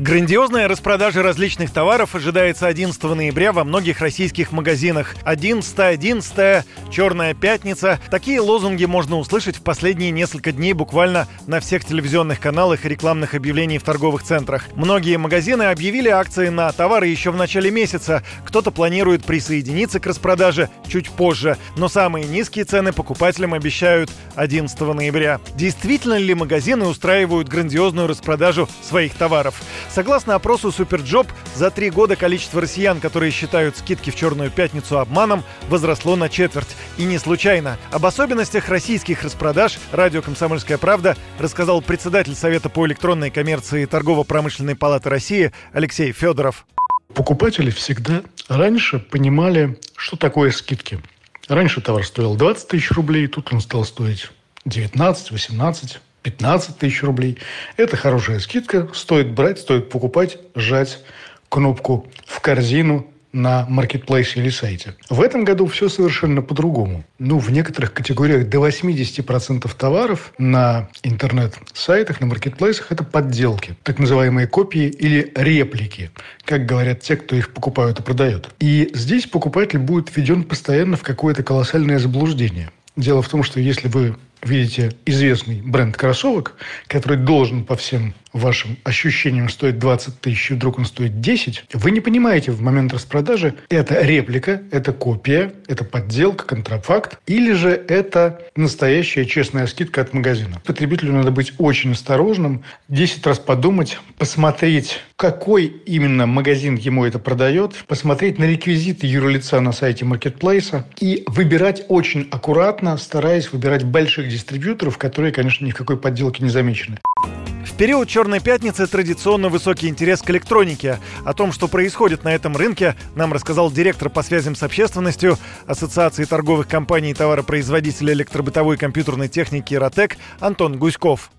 Грандиозная распродажа различных товаров ожидается 11 ноября во многих российских магазинах. 11 11 Черная пятница. Такие лозунги можно услышать в последние несколько дней буквально на всех телевизионных каналах и рекламных объявлений в торговых центрах. Многие магазины объявили акции на товары еще в начале месяца. Кто-то планирует присоединиться к распродаже чуть позже. Но самые низкие цены покупателям обещают 11 ноября. Действительно ли магазины устраивают грандиозную распродажу своих товаров? Согласно опросу SuperJob, за три года количество россиян, которые считают скидки в Черную пятницу обманом, возросло на четверть. И не случайно. Об особенностях российских распродаж радио «Комсомольская правда» рассказал председатель Совета по электронной коммерции Торгово-промышленной палаты России Алексей Федоров. Покупатели всегда раньше понимали, что такое скидки. Раньше товар стоил 20 тысяч рублей, тут он стал стоить 19, 18, 15 тысяч рублей. Это хорошая скидка. Стоит брать, стоит покупать, сжать кнопку в корзину на маркетплейсе или сайте. В этом году все совершенно по-другому. Ну, в некоторых категориях до 80% товаров на интернет-сайтах, на маркетплейсах – это подделки. Так называемые копии или реплики, как говорят те, кто их покупают и продает. И здесь покупатель будет введен постоянно в какое-то колоссальное заблуждение. Дело в том, что если вы видите известный бренд кроссовок, который должен по всем вашим ощущениям стоить 20 тысяч, и вдруг он стоит 10, вы не понимаете в момент распродажи, это реплика, это копия, это подделка, контрафакт, или же это настоящая честная скидка от магазина. Потребителю надо быть очень осторожным, 10 раз подумать, посмотреть, какой именно магазин ему это продает, посмотреть на реквизиты юрлица на сайте маркетплейса и выбирать очень аккуратно, стараясь выбирать больших дистрибьюторов, которые, конечно, ни в какой подделке не замечены. В период Черной пятницы традиционно высокий интерес к электронике. О том, что происходит на этом рынке, нам рассказал директор по связям с общественностью Ассоциации торговых компаний и товаропроизводителей электробытовой компьютерной техники «Ротек» Антон Гуськов.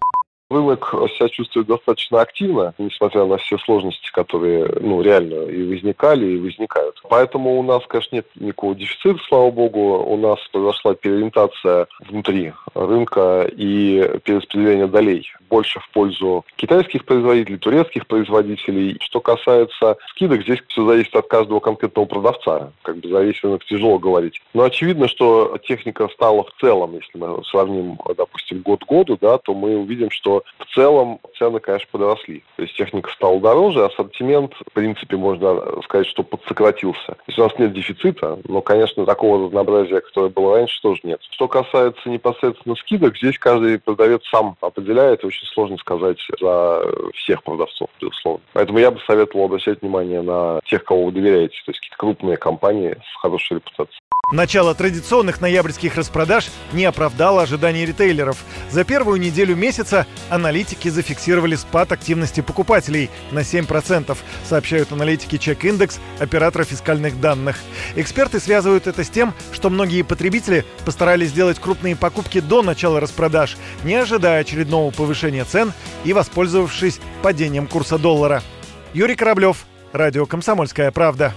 Рынок себя чувствует достаточно активно, несмотря на все сложности, которые ну, реально и возникали, и возникают. Поэтому у нас, конечно, нет никакого дефицита, слава богу. У нас произошла переориентация внутри рынка и перераспределение долей больше в пользу китайских производителей, турецких производителей. Что касается скидок, здесь все зависит от каждого конкретного продавца. Как бы за рынок тяжело говорить. Но очевидно, что техника стала в целом, если мы сравним, допустим, год к году, да, то мы увидим, что в целом цены, конечно, подросли. То есть техника стала дороже, ассортимент, в принципе, можно сказать, что подсократился. То есть у нас нет дефицита, но, конечно, такого разнообразия, которое было раньше, тоже нет. Что касается непосредственно скидок, здесь каждый продавец сам определяет, очень сложно сказать за всех продавцов, безусловно. Поэтому я бы советовал обращать внимание на тех, кого вы доверяете, то есть какие-то крупные компании с хорошей репутацией. Начало традиционных ноябрьских распродаж не оправдало ожиданий ритейлеров. За первую неделю месяца аналитики зафиксировали спад активности покупателей на 7%, сообщают аналитики Check Index, оператора фискальных данных. Эксперты связывают это с тем, что многие потребители постарались сделать крупные покупки до начала распродаж, не ожидая очередного повышения цен и воспользовавшись падением курса доллара. Юрий Кораблев, Радио «Комсомольская правда».